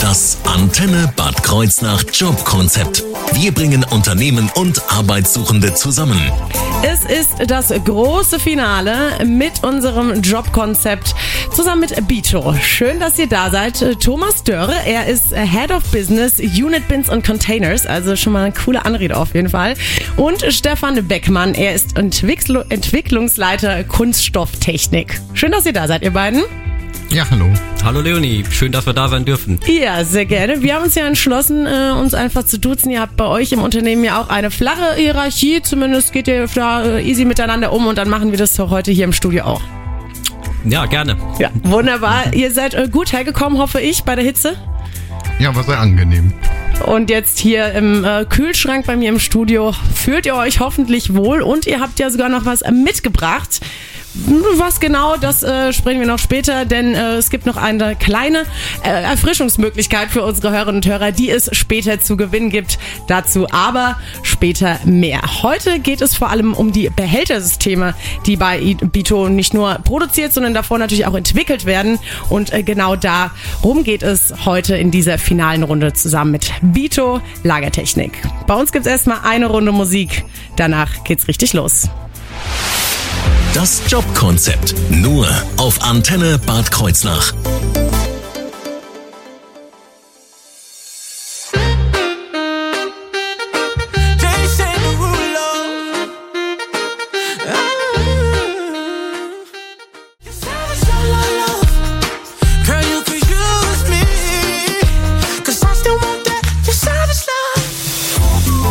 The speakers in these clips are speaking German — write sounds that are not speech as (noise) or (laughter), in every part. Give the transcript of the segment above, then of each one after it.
Das Antenne Bad Kreuznach Jobkonzept. Wir bringen Unternehmen und Arbeitssuchende zusammen. Es ist das große Finale mit unserem Jobkonzept zusammen mit Bito. Schön, dass ihr da seid. Thomas Dörre, er ist Head of Business, Unit Bins und Containers, also schon mal eine coole Anrede auf jeden Fall. Und Stefan Beckmann, er ist Entwickl Entwicklungsleiter Kunststofftechnik. Schön, dass ihr da seid, ihr beiden. Ja, hallo. Hallo Leonie, schön, dass wir da sein dürfen. Ja, sehr gerne. Wir haben uns ja entschlossen, äh, uns einfach zu duzen. Ihr habt bei euch im Unternehmen ja auch eine flache Hierarchie. Zumindest geht ihr da äh, easy miteinander um und dann machen wir das doch heute hier im Studio auch. Ja, gerne. Ja, wunderbar. (laughs) ihr seid äh, gut hergekommen, hoffe ich, bei der Hitze. Ja, war sehr angenehm. Und jetzt hier im äh, Kühlschrank bei mir im Studio fühlt ihr euch hoffentlich wohl und ihr habt ja sogar noch was mitgebracht. Was genau, das äh, sprechen wir noch später, denn äh, es gibt noch eine kleine äh, Erfrischungsmöglichkeit für unsere Hörerinnen und Hörer, die es später zu gewinnen gibt. Dazu aber später mehr. Heute geht es vor allem um die Behältersysteme, die bei Bito nicht nur produziert, sondern davor natürlich auch entwickelt werden. Und äh, genau darum geht es heute in dieser finalen Runde zusammen mit Bito Lagertechnik. Bei uns gibt es erstmal eine Runde Musik. Danach geht's richtig los. Das Jobkonzept nur auf Antenne Bad Kreuznach.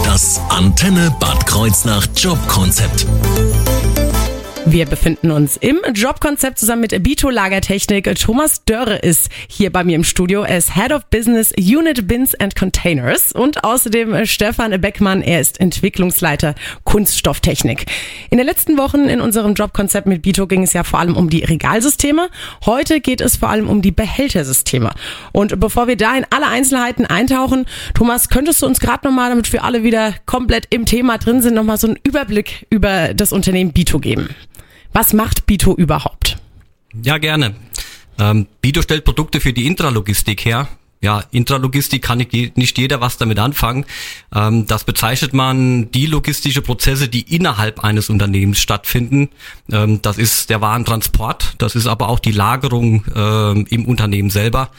Das Antenne Bad Kreuznach Jobkonzept. Wir befinden uns im Jobkonzept zusammen mit Bito Lagertechnik. Thomas Dörre ist hier bei mir im Studio. Er ist Head of Business Unit Bins and Containers und außerdem Stefan Beckmann. Er ist Entwicklungsleiter Kunststofftechnik. In den letzten Wochen in unserem Jobkonzept mit Bito ging es ja vor allem um die Regalsysteme. Heute geht es vor allem um die Behältersysteme. Und bevor wir da in alle Einzelheiten eintauchen, Thomas, könntest du uns gerade nochmal, damit wir alle wieder komplett im Thema drin sind, nochmal so einen Überblick über das Unternehmen Bito geben? Was macht Bito überhaupt? Ja, gerne. Ähm, Bito stellt Produkte für die Intralogistik her ja, Intralogistik kann nicht jeder was damit anfangen. Ähm, das bezeichnet man die logistische Prozesse, die innerhalb eines Unternehmens stattfinden. Ähm, das ist der Warentransport, das ist aber auch die Lagerung ähm, im Unternehmen selber.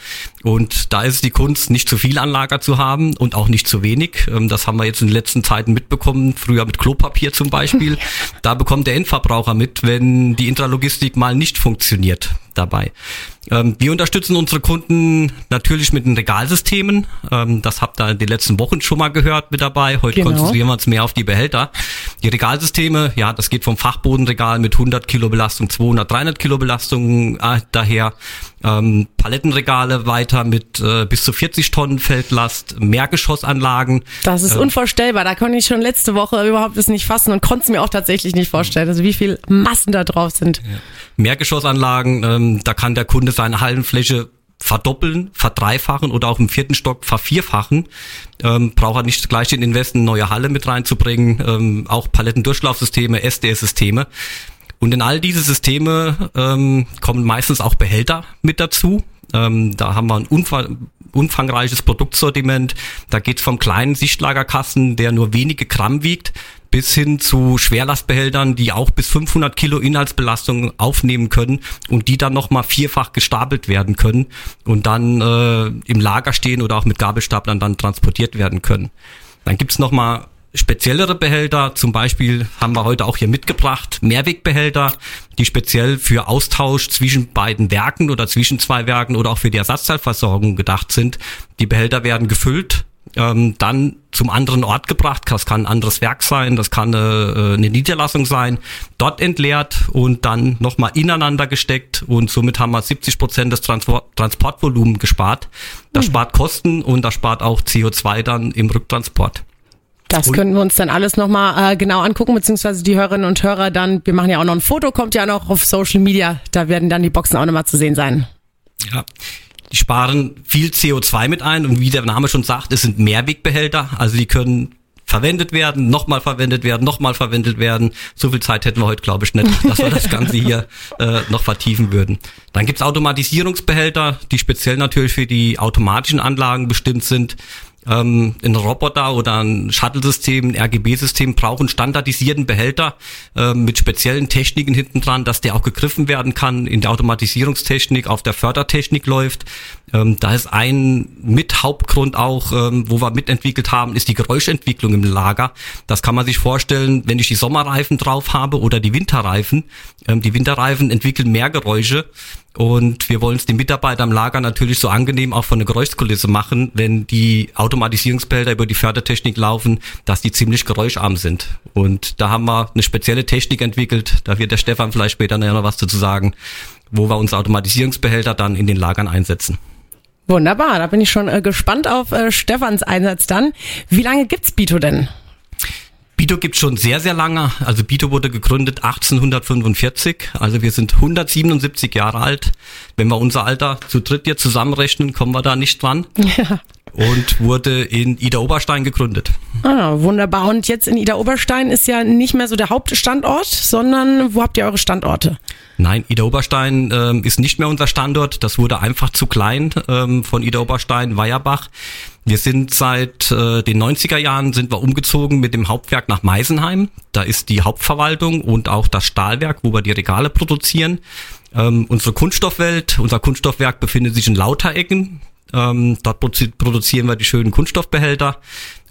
Und da ist die Kunst, nicht zu viel Anlager zu haben und auch nicht zu wenig. Das haben wir jetzt in den letzten Zeiten mitbekommen, früher mit Klopapier zum Beispiel. (laughs) da bekommt der Endverbraucher mit, wenn die Intralogistik mal nicht funktioniert dabei. Ähm, wir unterstützen unsere Kunden natürlich mit den Regalsystemen. Ähm, das habt ihr die letzten Wochen schon mal gehört mit dabei. Heute genau. konzentrieren wir uns mehr auf die Behälter. Die Regalsysteme, ja, das geht vom Fachbodenregal mit 100 Kilo Belastung, 200, 300 Kilo Belastung äh, daher. Ähm, Palettenregale weiter mit äh, bis zu 40 Tonnen Feldlast, Mehrgeschossanlagen. Das ist ähm, unvorstellbar. Da konnte ich schon letzte Woche überhaupt das nicht fassen und konnte es mir auch tatsächlich nicht vorstellen. Also wie viel Massen da drauf sind. Ja. Mehrgeschossanlagen, ähm, da kann der Kunde seine Hallenfläche verdoppeln, verdreifachen oder auch im vierten Stock vervierfachen. Ähm, braucht er nicht gleich den Invest eine neue Halle mit reinzubringen, ähm, auch Palettendurchlaufsysteme, SDS-Systeme. Und in all diese Systeme ähm, kommen meistens auch Behälter mit dazu. Ähm, da haben wir ein umfangreiches Produktsortiment. Da geht's vom kleinen Sichtlagerkasten, der nur wenige Gramm wiegt, bis hin zu Schwerlastbehältern, die auch bis 500 Kilo Inhaltsbelastung aufnehmen können und die dann nochmal vierfach gestapelt werden können und dann äh, im Lager stehen oder auch mit Gabelstaplern dann transportiert werden können. Dann gibt's nochmal speziellere Behälter, zum Beispiel haben wir heute auch hier mitgebracht, Mehrwegbehälter, die speziell für Austausch zwischen beiden Werken oder zwischen zwei Werken oder auch für die Ersatzteilversorgung gedacht sind. Die Behälter werden gefüllt ähm, dann zum anderen Ort gebracht. Das kann ein anderes Werk sein, das kann eine, äh, eine Niederlassung sein, dort entleert und dann nochmal ineinander gesteckt und somit haben wir 70 Prozent des Transport Transportvolumen gespart. Das mhm. spart Kosten und das spart auch CO2 dann im Rücktransport. Das und können wir uns dann alles nochmal äh, genau angucken, beziehungsweise die Hörerinnen und Hörer dann, wir machen ja auch noch ein Foto, kommt ja noch auf Social Media, da werden dann die Boxen auch nochmal zu sehen sein. Ja, die sparen viel CO2 mit ein und wie der Name schon sagt, es sind Mehrwegbehälter, also die können verwendet werden, nochmal verwendet werden, nochmal verwendet werden. So viel Zeit hätten wir heute, glaube ich, nicht, (laughs) dass wir das Ganze hier äh, noch vertiefen würden. Dann gibt's Automatisierungsbehälter, die speziell natürlich für die automatischen Anlagen bestimmt sind ähm, ein Roboter oder ein Shuttle-System, ein RGB-System brauchen standardisierten Behälter ähm, mit speziellen Techniken hinten dran, dass der auch gegriffen werden kann, in der Automatisierungstechnik, auf der Fördertechnik läuft. Ähm, da ist ein mit Hauptgrund auch, ähm, wo wir mitentwickelt haben, ist die Geräuschentwicklung im Lager. Das kann man sich vorstellen, wenn ich die Sommerreifen drauf habe oder die Winterreifen. Ähm, die Winterreifen entwickeln mehr Geräusche und wir wollen es den Mitarbeitern am Lager natürlich so angenehm auch von der Geräuschkulisse machen, wenn die Automatisierungsbehälter über die Fördertechnik laufen, dass die ziemlich geräuscharm sind. Und da haben wir eine spezielle Technik entwickelt, da wird der Stefan vielleicht später noch was dazu sagen, wo wir unsere Automatisierungsbehälter dann in den Lagern einsetzen. Wunderbar, da bin ich schon äh, gespannt auf äh, Stefans Einsatz dann. Wie lange gibt's Bito denn? Bito gibt schon sehr, sehr lange. Also Bito wurde gegründet 1845. Also wir sind 177 Jahre alt. Wenn wir unser Alter zu dritt jetzt zusammenrechnen, kommen wir da nicht dran. (laughs) Ja. Und wurde in Ida Oberstein gegründet. Ah, wunderbar. Und jetzt in Ida Oberstein ist ja nicht mehr so der Hauptstandort, sondern wo habt ihr eure Standorte? Nein, Ida Oberstein ähm, ist nicht mehr unser Standort. Das wurde einfach zu klein ähm, von Ida Oberstein, Weierbach. Wir sind seit äh, den 90er Jahren sind wir umgezogen mit dem Hauptwerk nach Meisenheim. Da ist die Hauptverwaltung und auch das Stahlwerk, wo wir die Regale produzieren. Ähm, unsere Kunststoffwelt, unser Kunststoffwerk befindet sich in Lauterecken. Ähm, dort produzieren wir die schönen Kunststoffbehälter.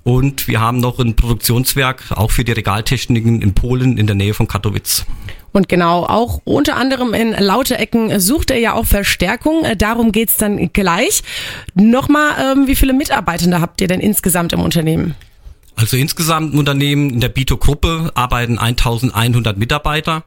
Und wir haben noch ein Produktionswerk auch für die Regaltechniken in Polen in der Nähe von Katowice. Und genau, auch unter anderem in Lauterecken sucht er ja auch Verstärkung. Darum geht's dann gleich. Nochmal, ähm, wie viele Mitarbeitende habt ihr denn insgesamt im Unternehmen? Also insgesamt im Unternehmen in der Bito-Gruppe arbeiten 1100 Mitarbeiter,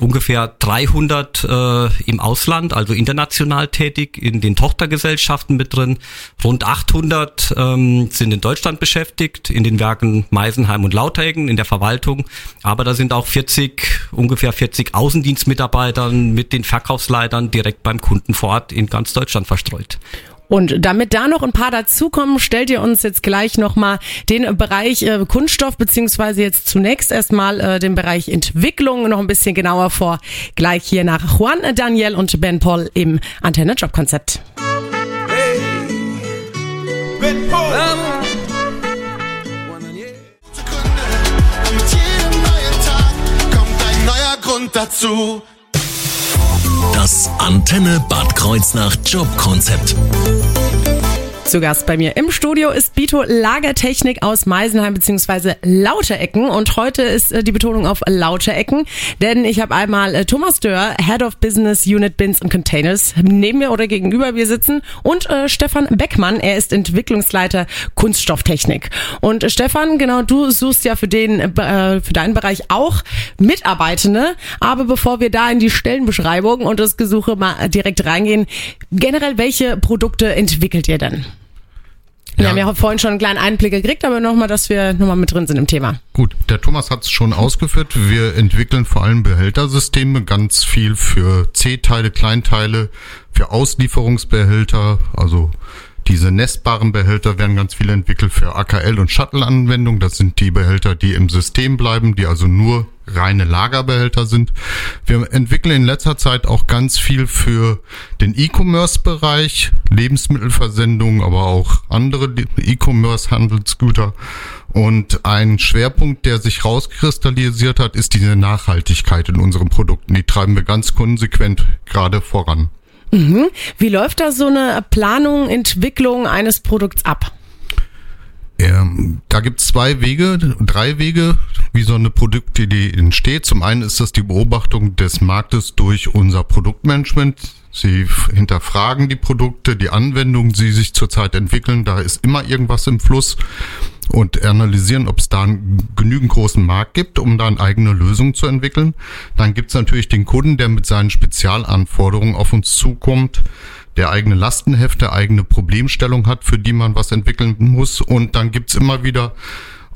ungefähr 300 äh, im Ausland, also international tätig, in den Tochtergesellschaften mit drin. Rund 800 ähm, sind in Deutschland beschäftigt, in den Werken Meisenheim und Lauterecken, in der Verwaltung. Aber da sind auch 40, ungefähr 40 Außendienstmitarbeitern mit den Verkaufsleitern direkt beim Kunden vor Ort in ganz Deutschland verstreut. Und damit da noch ein paar dazukommen, stellt ihr uns jetzt gleich nochmal den Bereich äh, Kunststoff, beziehungsweise jetzt zunächst erstmal äh, den Bereich Entwicklung noch ein bisschen genauer vor. Gleich hier nach Juan Daniel und Ben Paul im Antenne Job Konzept. Hey, Ben Paul. dazu. Das Antenne Bad Kreuznach Jobkonzept. Zu Gast bei mir im Studio ist Bito Lagertechnik aus Meisenheim bzw. Lauterecken und heute ist äh, die Betonung auf Lauterecken, denn ich habe einmal äh, Thomas Dörr, Head of Business Unit Bins and Containers, neben mir oder gegenüber wir sitzen und äh, Stefan Beckmann, er ist Entwicklungsleiter Kunststofftechnik. Und äh, Stefan, genau, du suchst ja für den äh, für deinen Bereich auch Mitarbeitende, aber bevor wir da in die Stellenbeschreibung und das Gesuche mal direkt reingehen, generell welche Produkte entwickelt ihr denn? Wir ja. haben ja vorhin schon einen kleinen Einblick gekriegt, aber nochmal, dass wir nochmal mit drin sind im Thema. Gut, der Thomas hat es schon ausgeführt. Wir entwickeln vor allem Behältersysteme, ganz viel für C-Teile, Kleinteile, für Auslieferungsbehälter, also diese nestbaren Behälter werden ganz viel entwickelt für AKL und Shuttle-Anwendungen. Das sind die Behälter, die im System bleiben, die also nur reine Lagerbehälter sind. Wir entwickeln in letzter Zeit auch ganz viel für den E-Commerce-Bereich, Lebensmittelversendungen, aber auch andere E-Commerce-Handelsgüter. Und ein Schwerpunkt, der sich rauskristallisiert hat, ist diese Nachhaltigkeit in unseren Produkten. Die treiben wir ganz konsequent gerade voran. Mhm. Wie läuft da so eine Planung, Entwicklung eines Produkts ab? Ähm, da gibt es zwei Wege, drei Wege, wie so eine Produktidee entsteht. Zum einen ist das die Beobachtung des Marktes durch unser Produktmanagement. Sie hinterfragen die Produkte, die Anwendungen, die sich zurzeit entwickeln. Da ist immer irgendwas im Fluss und analysieren, ob es da einen genügend großen Markt gibt, um da eine eigene Lösung zu entwickeln. Dann gibt es natürlich den Kunden, der mit seinen Spezialanforderungen auf uns zukommt, der eigene Lastenhefte, eigene Problemstellung hat, für die man was entwickeln muss. Und dann gibt es immer wieder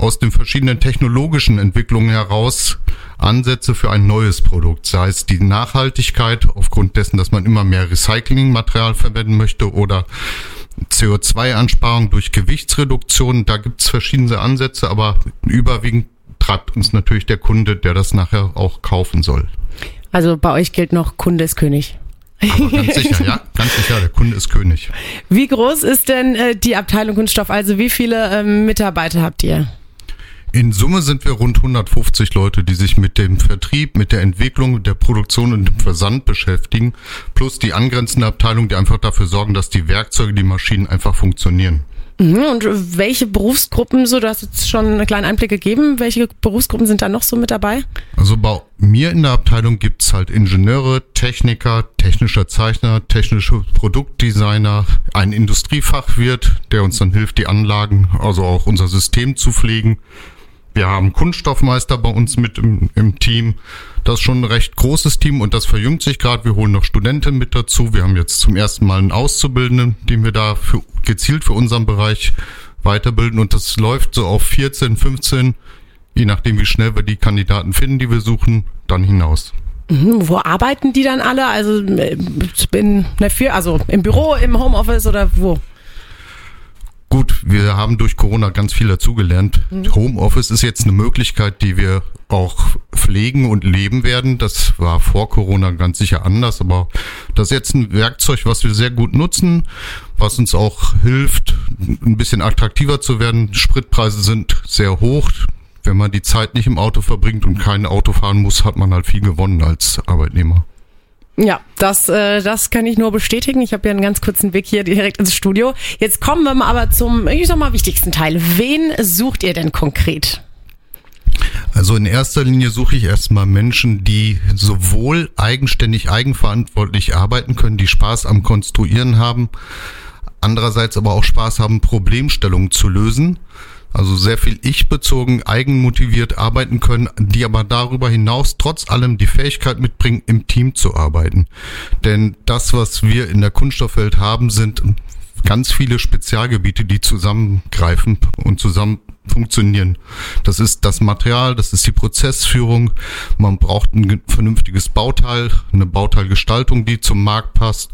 aus den verschiedenen technologischen Entwicklungen heraus Ansätze für ein neues Produkt, sei es die Nachhaltigkeit aufgrund dessen, dass man immer mehr Recyclingmaterial verwenden möchte oder CO2-Einsparung durch Gewichtsreduktion. Da gibt es verschiedene Ansätze, aber überwiegend treibt uns natürlich der Kunde, der das nachher auch kaufen soll. Also bei euch gilt noch Kunde ist König. Aber ganz sicher, ja, ganz sicher, der Kunde ist König. Wie groß ist denn äh, die Abteilung Kunststoff? Also wie viele ähm, Mitarbeiter habt ihr? In Summe sind wir rund 150 Leute, die sich mit dem Vertrieb, mit der Entwicklung, der Produktion und dem Versand beschäftigen, plus die angrenzende Abteilung, die einfach dafür sorgen, dass die Werkzeuge, die Maschinen einfach funktionieren. Mhm, Und welche Berufsgruppen, so du hast jetzt schon einen kleinen Einblick gegeben, welche Berufsgruppen sind da noch so mit dabei? Also bei mir in der Abteilung gibt's halt Ingenieure, Techniker, technischer Zeichner, technische Produktdesigner, ein Industriefachwirt, der uns dann hilft, die Anlagen, also auch unser System zu pflegen. Wir haben Kunststoffmeister bei uns mit im, im Team. Das ist schon ein recht großes Team und das verjüngt sich gerade. Wir holen noch Studenten mit dazu. Wir haben jetzt zum ersten Mal einen Auszubildenden, den wir da für, gezielt für unseren Bereich weiterbilden und das läuft so auf 14, 15, je nachdem wie schnell wir die Kandidaten finden, die wir suchen, dann hinaus. Mhm, wo arbeiten die dann alle? Also äh, in der Fir also im Büro, im Homeoffice oder wo? Gut, wir haben durch Corona ganz viel dazugelernt. Homeoffice ist jetzt eine Möglichkeit, die wir auch pflegen und leben werden. Das war vor Corona ganz sicher anders, aber das ist jetzt ein Werkzeug, was wir sehr gut nutzen, was uns auch hilft, ein bisschen attraktiver zu werden. Spritpreise sind sehr hoch. Wenn man die Zeit nicht im Auto verbringt und kein Auto fahren muss, hat man halt viel gewonnen als Arbeitnehmer. Ja, das, äh, das kann ich nur bestätigen. Ich habe ja einen ganz kurzen Weg hier direkt ins Studio. Jetzt kommen wir mal aber zum, ich sag mal, wichtigsten Teil. Wen sucht ihr denn konkret? Also in erster Linie suche ich erstmal Menschen, die sowohl eigenständig, eigenverantwortlich arbeiten können, die Spaß am Konstruieren haben, andererseits aber auch Spaß haben, Problemstellungen zu lösen. Also sehr viel ich-bezogen, eigenmotiviert arbeiten können, die aber darüber hinaus trotz allem die Fähigkeit mitbringen, im Team zu arbeiten. Denn das, was wir in der Kunststoffwelt haben, sind ganz viele Spezialgebiete, die zusammengreifen und zusammen funktionieren. Das ist das Material, das ist die Prozessführung. Man braucht ein vernünftiges Bauteil, eine Bauteilgestaltung, die zum Markt passt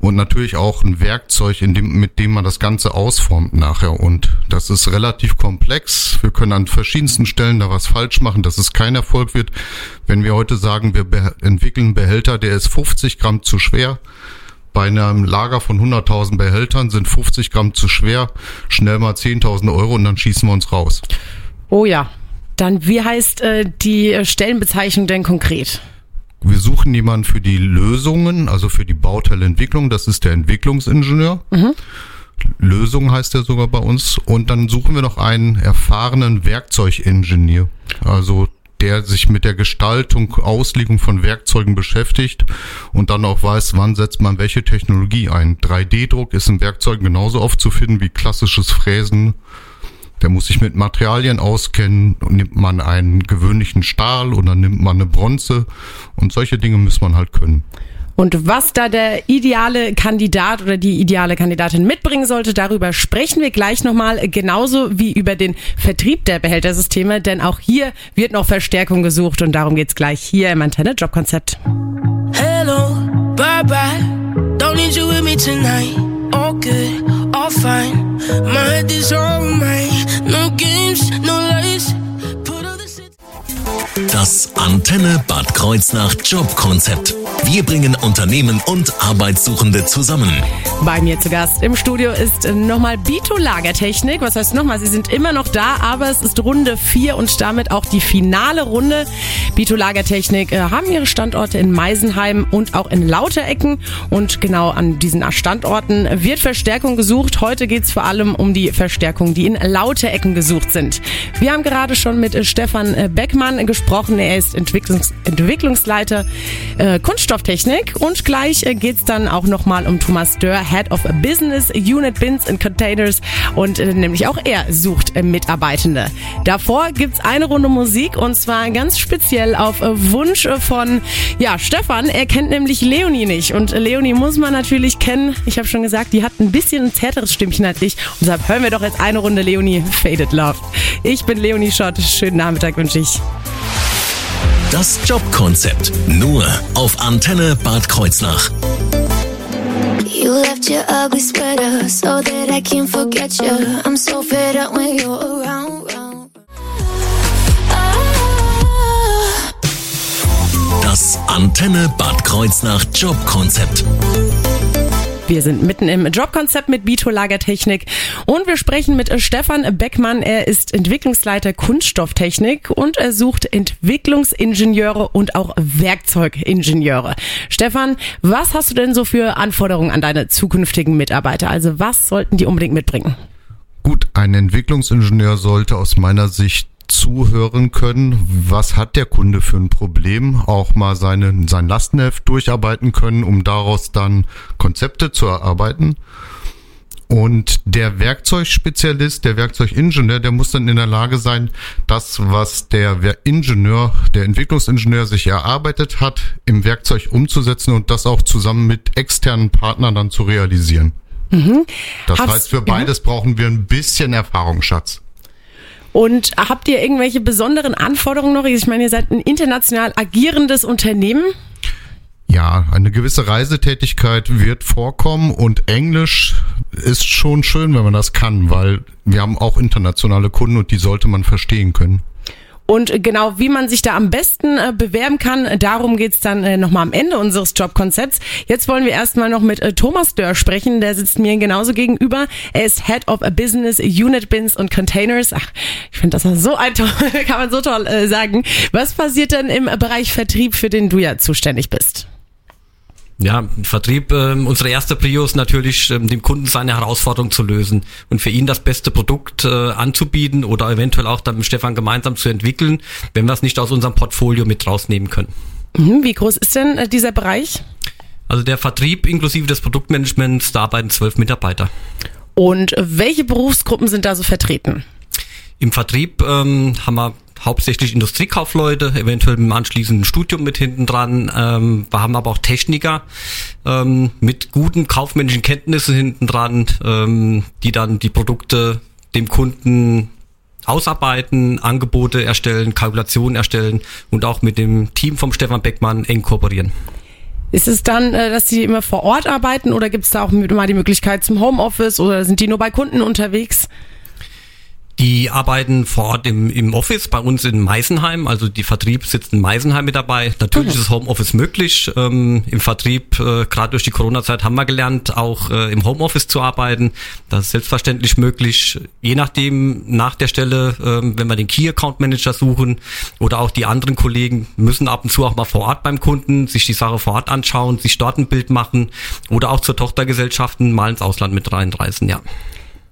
und natürlich auch ein Werkzeug, in dem, mit dem man das Ganze ausformt nachher. Und das ist relativ komplex. Wir können an verschiedensten Stellen da was falsch machen, dass es kein Erfolg wird. Wenn wir heute sagen, wir entwickeln einen Behälter, der ist 50 Gramm zu schwer. Bei einem Lager von 100.000 Behältern sind 50 Gramm zu schwer, schnell mal 10.000 Euro und dann schießen wir uns raus. Oh ja. Dann, wie heißt äh, die Stellenbezeichnung denn konkret? Wir suchen jemanden für die Lösungen, also für die Bauteilentwicklung. Das ist der Entwicklungsingenieur. Lösung heißt er sogar bei uns. Und dann suchen wir noch einen erfahrenen Werkzeugingenieur. Also der sich mit der Gestaltung, Auslegung von Werkzeugen beschäftigt und dann auch weiß, wann setzt man welche Technologie ein. 3D-Druck ist in Werkzeugen genauso oft zu finden wie klassisches Fräsen. Der muss sich mit Materialien auskennen. Nimmt man einen gewöhnlichen Stahl oder nimmt man eine Bronze? Und solche Dinge muss man halt können. Und was da der ideale Kandidat oder die ideale Kandidatin mitbringen sollte, darüber sprechen wir gleich nochmal, genauso wie über den Vertrieb der Behältersysteme, denn auch hier wird noch Verstärkung gesucht und darum geht's gleich hier im Antenne Jobkonzept. Hello, bye bye. Don't need you with me tonight. All good, all fine. My head is all mine. No games, no lies. Put all the shit. Das Antenne Bad Kreuznach Jobkonzept. Wir bringen Unternehmen und Arbeitssuchende zusammen. Bei mir zu Gast im Studio ist nochmal Bito Lagertechnik. Was heißt nochmal? Sie sind immer noch da, aber es ist Runde 4 und damit auch die finale Runde. Bito Lagertechnik äh, haben ihre Standorte in Meisenheim und auch in Lauterecken. Und genau an diesen Standorten wird Verstärkung gesucht. Heute geht es vor allem um die Verstärkung, die in Lauterecken gesucht sind. Wir haben gerade schon mit äh, Stefan äh, Beckmann gesprochen. Er ist Entwicklungs Entwicklungsleiter äh, Kunststofftechnik. Und gleich äh, geht es dann auch nochmal um Thomas Dörr, Head of Business Unit Bins and Containers. Und äh, nämlich auch er sucht äh, Mitarbeitende. Davor gibt's eine Runde Musik und zwar ganz speziell auf äh, Wunsch von ja, Stefan. Er kennt nämlich Leonie nicht. Und äh, Leonie muss man natürlich kennen. Ich habe schon gesagt, die hat ein bisschen ein zärteres Stimmchen als ich. Und deshalb hören wir doch jetzt eine Runde Leonie Faded Love. Ich bin Leonie Schott. Schönen Nachmittag wünsche ich. Das Jobkonzept. Nur auf Antenne Bad Kreuznach. You left your ugly sweater so that I can't forget you. I'm so fed up when you're around. round. Das Antenne Bad Kreuznach Jobkonzept. Wir sind mitten im Jobkonzept mit Bito Lagertechnik und wir sprechen mit Stefan Beckmann. Er ist Entwicklungsleiter Kunststofftechnik und er sucht Entwicklungsingenieure und auch Werkzeugingenieure. Stefan, was hast du denn so für Anforderungen an deine zukünftigen Mitarbeiter? Also was sollten die unbedingt mitbringen? Gut, ein Entwicklungsingenieur sollte aus meiner Sicht zuhören können, was hat der Kunde für ein Problem, auch mal seine, sein Lastenheft durcharbeiten können, um daraus dann Konzepte zu erarbeiten. Und der Werkzeugspezialist, der Werkzeugingenieur, der muss dann in der Lage sein, das, was der Ingenieur, der Entwicklungsingenieur sich erarbeitet hat, im Werkzeug umzusetzen und das auch zusammen mit externen Partnern dann zu realisieren. Mhm. Das Hast, heißt, für beides ja. brauchen wir ein bisschen Erfahrungsschatz. Und habt ihr irgendwelche besonderen Anforderungen noch? Ich meine, ihr seid ein international agierendes Unternehmen. Ja, eine gewisse Reisetätigkeit wird vorkommen und Englisch ist schon schön, wenn man das kann, weil wir haben auch internationale Kunden und die sollte man verstehen können. Und genau, wie man sich da am besten äh, bewerben kann, darum geht's dann äh, nochmal am Ende unseres Jobkonzepts. Jetzt wollen wir erstmal noch mit äh, Thomas Dörr sprechen, der sitzt mir genauso gegenüber. Er ist Head of Business Unit Bins und Containers. Ach, ich finde das so ein toll, (laughs) kann man so toll äh, sagen. Was passiert denn im Bereich Vertrieb, für den du ja zuständig bist? Ja, Vertrieb, äh, unsere erste Prio ist natürlich, ähm, dem Kunden seine Herausforderung zu lösen und für ihn das beste Produkt äh, anzubieten oder eventuell auch dann mit Stefan gemeinsam zu entwickeln, wenn wir es nicht aus unserem Portfolio mit rausnehmen können. Mhm, wie groß ist denn äh, dieser Bereich? Also der Vertrieb inklusive des Produktmanagements, da arbeiten zwölf Mitarbeiter. Und welche Berufsgruppen sind da so vertreten? Im Vertrieb ähm, haben wir hauptsächlich Industriekaufleute, eventuell einem anschließenden Studium mit hinten dran. Ähm, wir haben aber auch Techniker ähm, mit guten kaufmännischen Kenntnissen hinten dran, ähm, die dann die Produkte dem Kunden ausarbeiten, Angebote erstellen, Kalkulationen erstellen und auch mit dem Team vom Stefan Beckmann eng kooperieren. Ist es dann, äh, dass die immer vor Ort arbeiten oder gibt es da auch mal die Möglichkeit zum Homeoffice oder sind die nur bei Kunden unterwegs? Die arbeiten vor Ort im, im Office bei uns in Meisenheim, also die Vertrieb sitzt in Meisenheim mit dabei. Natürlich mhm. ist Homeoffice möglich. Ähm, Im Vertrieb, äh, gerade durch die Corona-Zeit, haben wir gelernt, auch äh, im Homeoffice zu arbeiten. Das ist selbstverständlich möglich. Je nachdem, nach der Stelle, äh, wenn wir den Key Account Manager suchen oder auch die anderen Kollegen, müssen ab und zu auch mal vor Ort beim Kunden sich die Sache vor Ort anschauen, sich dort ein Bild machen oder auch zur Tochtergesellschaften mal ins Ausland mit reinreisen, ja.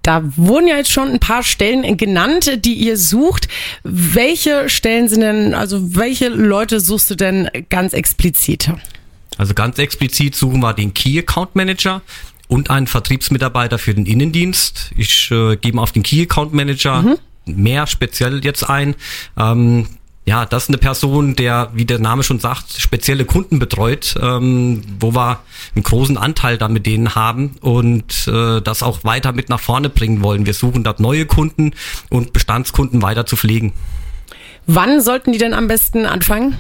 Da wurden ja jetzt schon ein paar Stellen genannt, die ihr sucht. Welche Stellen sind denn, also welche Leute suchst du denn ganz explizit? Also ganz explizit suchen wir den Key Account Manager und einen Vertriebsmitarbeiter für den Innendienst. Ich äh, gebe auf den Key Account Manager mhm. mehr speziell jetzt ein. Ähm, ja, das ist eine Person, der, wie der Name schon sagt, spezielle Kunden betreut, ähm, wo wir einen großen Anteil da mit denen haben und äh, das auch weiter mit nach vorne bringen wollen. Wir suchen dort neue Kunden und Bestandskunden weiter zu pflegen. Wann sollten die denn am besten anfangen?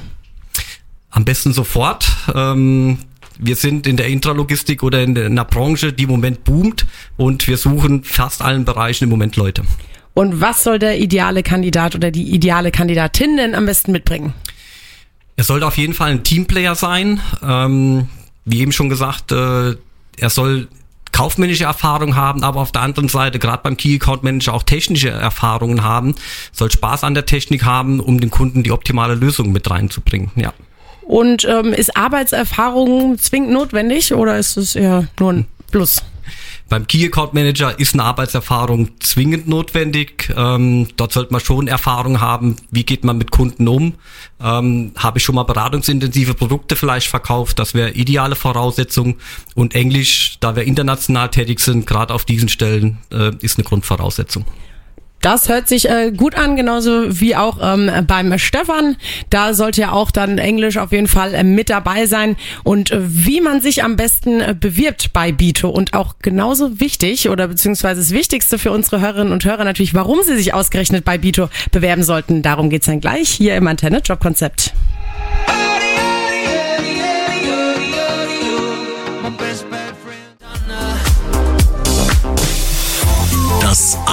Am besten sofort. Ähm, wir sind in der Intralogistik oder in einer Branche, die im Moment boomt und wir suchen fast allen Bereichen im Moment Leute. Und was soll der ideale Kandidat oder die ideale Kandidatin denn am besten mitbringen? Er sollte auf jeden Fall ein Teamplayer sein. Ähm, wie eben schon gesagt, äh, er soll kaufmännische Erfahrung haben, aber auf der anderen Seite, gerade beim Key Account Manager, auch technische Erfahrungen haben, soll Spaß an der Technik haben, um den Kunden die optimale Lösung mit reinzubringen. Ja. Und ähm, ist Arbeitserfahrung zwingend notwendig oder ist es eher nur ein Plus? Beim Key Account Manager ist eine Arbeitserfahrung zwingend notwendig. Ähm, dort sollte man schon Erfahrung haben, wie geht man mit Kunden um. Ähm, Habe ich schon mal beratungsintensive Produkte vielleicht verkauft, das wäre ideale Voraussetzung. Und Englisch, da wir international tätig sind, gerade auf diesen Stellen, äh, ist eine Grundvoraussetzung. Das hört sich äh, gut an, genauso wie auch ähm, beim Stefan. Da sollte ja auch dann Englisch auf jeden Fall äh, mit dabei sein. Und äh, wie man sich am besten äh, bewirbt bei Bito und auch genauso wichtig oder beziehungsweise das Wichtigste für unsere Hörerinnen und Hörer natürlich, warum sie sich ausgerechnet bei Bito bewerben sollten. Darum geht's dann gleich hier im Antenne Job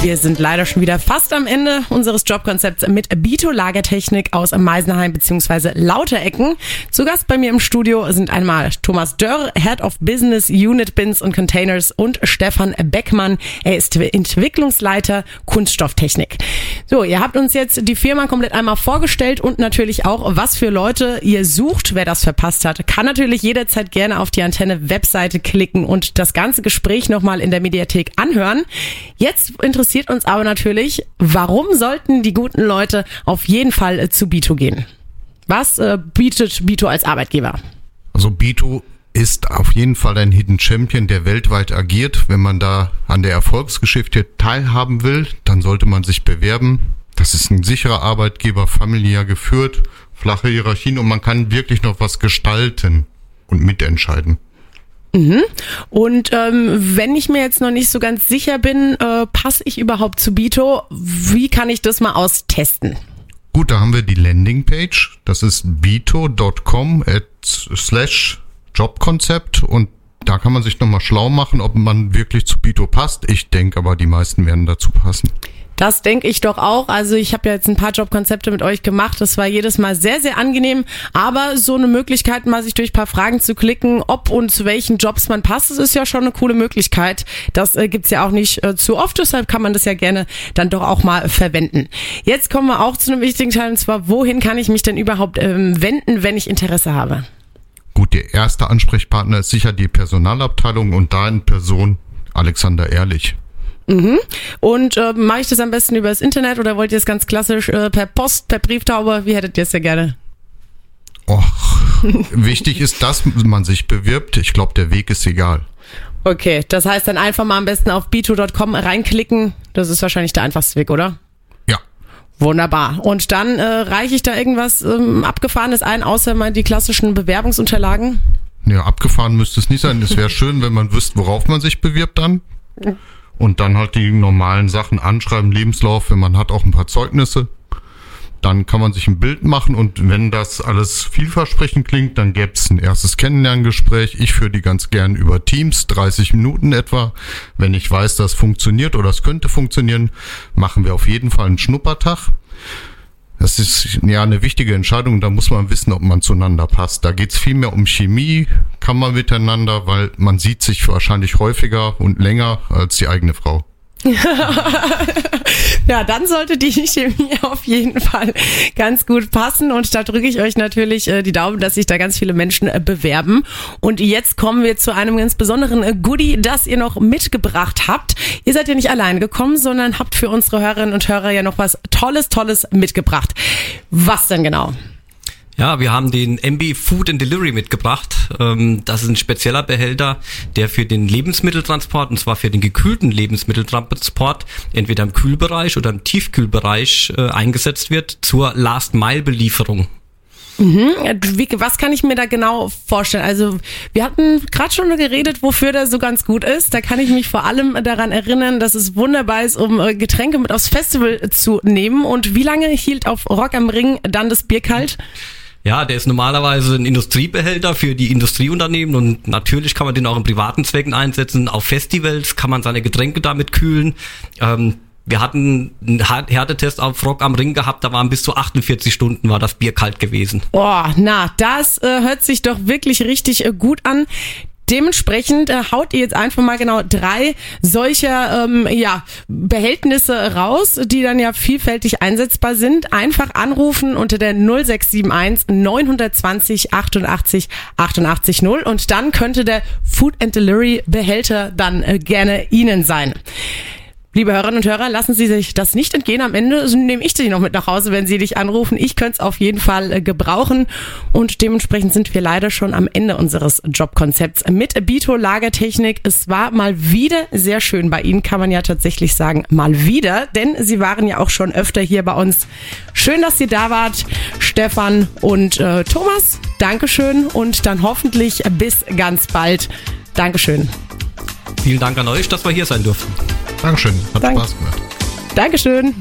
Wir sind leider schon wieder fast am Ende unseres Jobkonzepts mit Bito Lagertechnik aus Meisenheim bzw. Lauterecken. Zu Gast bei mir im Studio sind einmal Thomas Dörr, Head of Business Unit Bins und Containers und Stefan Beckmann. Er ist Entwicklungsleiter Kunststofftechnik. So, ihr habt uns jetzt die Firma komplett einmal vorgestellt und natürlich auch, was für Leute ihr sucht. Wer das verpasst hat, kann natürlich jederzeit gerne auf die Antenne Webseite klicken und das ganze Gespräch nochmal in der Mediathek anhören. Jetzt interessiert interessiert uns aber natürlich, warum sollten die guten Leute auf jeden Fall äh, zu Bito gehen? Was äh, bietet Bito als Arbeitgeber? Also Bito ist auf jeden Fall ein Hidden Champion, der weltweit agiert. Wenn man da an der Erfolgsgeschichte teilhaben will, dann sollte man sich bewerben. Das ist ein sicherer Arbeitgeber, familiär geführt, flache Hierarchien und man kann wirklich noch was gestalten und mitentscheiden. Mhm. Und ähm, wenn ich mir jetzt noch nicht so ganz sicher bin, äh, passe ich überhaupt zu Bito? Wie kann ich das mal austesten? Gut, da haben wir die Landingpage. Das ist bito.com slash Jobkonzept und da kann man sich nochmal schlau machen, ob man wirklich zu Bito passt. Ich denke aber, die meisten werden dazu passen. Das denke ich doch auch. Also ich habe ja jetzt ein paar Jobkonzepte mit euch gemacht. Das war jedes Mal sehr, sehr angenehm. Aber so eine Möglichkeit, mal sich durch ein paar Fragen zu klicken, ob und zu welchen Jobs man passt, das ist ja schon eine coole Möglichkeit. Das äh, gibt's ja auch nicht äh, zu oft. Deshalb kann man das ja gerne dann doch auch mal verwenden. Jetzt kommen wir auch zu einem wichtigen Teil. Und zwar, wohin kann ich mich denn überhaupt ähm, wenden, wenn ich Interesse habe? Gut, der erste Ansprechpartner ist sicher die Personalabteilung und da in Person Alexander Ehrlich. Mhm. Und äh, mache ich das am besten über das Internet oder wollt ihr es ganz klassisch äh, per Post, per Brieftaube? Wie hättet ihr es ja gerne? Och, (laughs) wichtig ist, dass man sich bewirbt. Ich glaube, der Weg ist egal. Okay, das heißt dann einfach mal am besten auf b2.com reinklicken. Das ist wahrscheinlich der einfachste Weg, oder? Ja. Wunderbar. Und dann äh, reiche ich da irgendwas ähm, Abgefahrenes ein, außer mal die klassischen Bewerbungsunterlagen? Ja, abgefahren müsste es nicht sein. Es wäre schön, wenn man wüsste, worauf man sich bewirbt dann. Und dann halt die normalen Sachen anschreiben, Lebenslauf, wenn man hat auch ein paar Zeugnisse. Dann kann man sich ein Bild machen und wenn das alles vielversprechend klingt, dann gäbe es ein erstes Kennenlerngespräch. Ich führe die ganz gern über Teams, 30 Minuten etwa. Wenn ich weiß, das funktioniert oder es könnte funktionieren, machen wir auf jeden Fall einen Schnuppertag. Das ist ja eine wichtige Entscheidung, da muss man wissen, ob man zueinander passt. Da geht's viel mehr um Chemie, kann man miteinander, weil man sieht sich wahrscheinlich häufiger und länger als die eigene Frau. Ja, dann sollte die Chemie auf jeden Fall ganz gut passen und da drücke ich euch natürlich äh, die Daumen, dass sich da ganz viele Menschen äh, bewerben. Und jetzt kommen wir zu einem ganz besonderen äh, Goodie, das ihr noch mitgebracht habt. Ihr seid ja nicht allein gekommen, sondern habt für unsere Hörerinnen und Hörer ja noch was Tolles, Tolles mitgebracht. Was denn genau? Ja, wir haben den MB Food and Delivery mitgebracht. Ähm, das ist ein spezieller Behälter, der für den Lebensmitteltransport, und zwar für den gekühlten Lebensmitteltransport, entweder im Kühlbereich oder im Tiefkühlbereich äh, eingesetzt wird zur Last-Mile-Belieferung. Mhm. Was kann ich mir da genau vorstellen? Also wir hatten gerade schon geredet, wofür der so ganz gut ist. Da kann ich mich vor allem daran erinnern, dass es wunderbar ist, um äh, Getränke mit aufs Festival zu nehmen. Und wie lange hielt auf Rock am Ring dann das Bier kalt? Ja, der ist normalerweise ein Industriebehälter für die Industrieunternehmen und natürlich kann man den auch in privaten Zwecken einsetzen. Auf Festivals kann man seine Getränke damit kühlen. Ähm, wir hatten einen Härtetest auf Rock am Ring gehabt, da waren bis zu 48 Stunden war das Bier kalt gewesen. Oh, na, das äh, hört sich doch wirklich richtig äh, gut an. Dementsprechend äh, haut ihr jetzt einfach mal genau drei solcher ähm, ja, Behältnisse raus, die dann ja vielfältig einsetzbar sind. Einfach anrufen unter der 0671 920 88 88 0 und dann könnte der Food and Delivery Behälter dann äh, gerne Ihnen sein. Liebe Hörerinnen und Hörer, lassen Sie sich das nicht entgehen. Am Ende nehme ich Sie noch mit nach Hause, wenn Sie dich anrufen. Ich könnte es auf jeden Fall äh, gebrauchen. Und dementsprechend sind wir leider schon am Ende unseres Jobkonzepts mit Bito Lagertechnik. Es war mal wieder sehr schön bei Ihnen, kann man ja tatsächlich sagen, mal wieder. Denn Sie waren ja auch schon öfter hier bei uns. Schön, dass Sie da wart, Stefan und äh, Thomas. Dankeschön und dann hoffentlich bis ganz bald. Dankeschön. Vielen Dank an euch, dass wir hier sein durften. Dankeschön, hat Dank. Spaß gemacht. Dankeschön.